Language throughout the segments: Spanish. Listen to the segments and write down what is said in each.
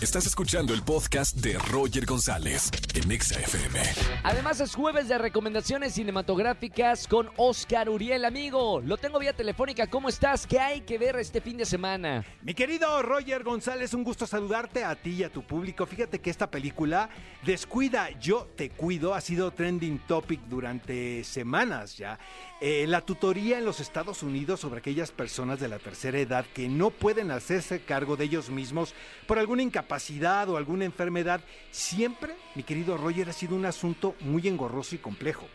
Estás escuchando el podcast de Roger González en Exa FM. Además es jueves de recomendaciones cinematográficas con Oscar Uriel, amigo. Lo tengo vía telefónica. ¿Cómo estás? ¿Qué hay que ver este fin de semana? Mi querido Roger González, un gusto saludarte a ti y a tu público. Fíjate que esta película, Descuida, yo te cuido, ha sido trending topic durante semanas ya. Eh, la tutoría en los Estados Unidos sobre aquellas personas de la tercera edad que no pueden hacerse cargo de ellos mismos por alguna incapacidad o alguna enfermedad, siempre, mi querido Roger, ha sido un asunto muy engorroso y complejo.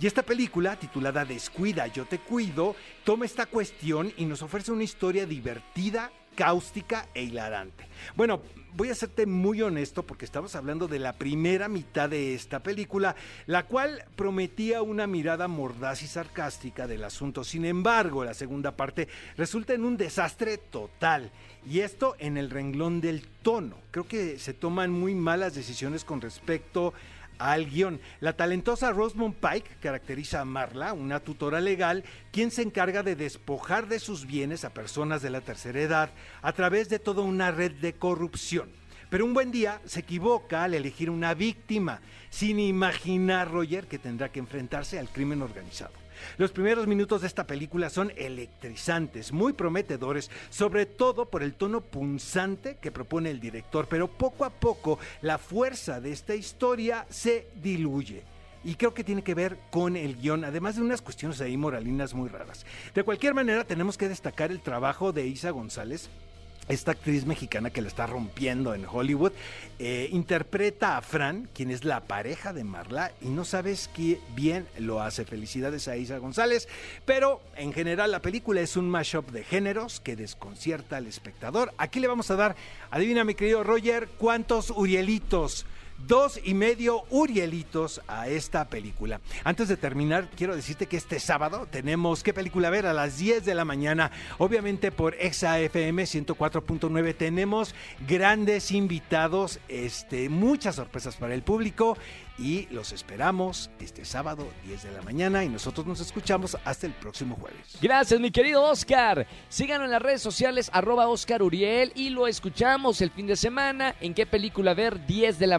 Y esta película, titulada Descuida, yo te cuido, toma esta cuestión y nos ofrece una historia divertida, cáustica e hilarante. Bueno, voy a serte muy honesto porque estamos hablando de la primera mitad de esta película, la cual prometía una mirada mordaz y sarcástica del asunto. Sin embargo, la segunda parte resulta en un desastre total. Y esto en el renglón del tono. Creo que se toman muy malas decisiones con respecto al guion. La talentosa Rosamund Pike caracteriza a Marla, una tutora legal, quien se encarga de despojar de sus bienes a personas de la tercera edad a través de toda una red de corrupción. Pero un buen día se equivoca al elegir una víctima, sin imaginar Roger que tendrá que enfrentarse al crimen organizado. Los primeros minutos de esta película son electrizantes, muy prometedores, sobre todo por el tono punzante que propone el director, pero poco a poco la fuerza de esta historia se diluye. Y creo que tiene que ver con el guion, además de unas cuestiones ahí moralinas muy raras. De cualquier manera, tenemos que destacar el trabajo de Isa González, esta actriz mexicana que la está rompiendo en Hollywood, eh, interpreta a Fran, quien es la pareja de Marla, y no sabes qué bien lo hace. Felicidades a Isa González, pero en general la película es un mashup de géneros que desconcierta al espectador. Aquí le vamos a dar, adivina mi querido Roger, cuántos Urielitos dos y medio Urielitos a esta película. Antes de terminar, quiero decirte que este sábado tenemos qué película ver a las 10 de la mañana. Obviamente por ExaFM 104.9 tenemos grandes invitados, este, muchas sorpresas para el público y los esperamos este sábado 10 de la mañana y nosotros nos escuchamos hasta el próximo jueves. Gracias, mi querido Oscar. Síganos en las redes sociales, arroba Oscar Uriel, y lo escuchamos el fin de semana. ¿En qué película ver? 10 de la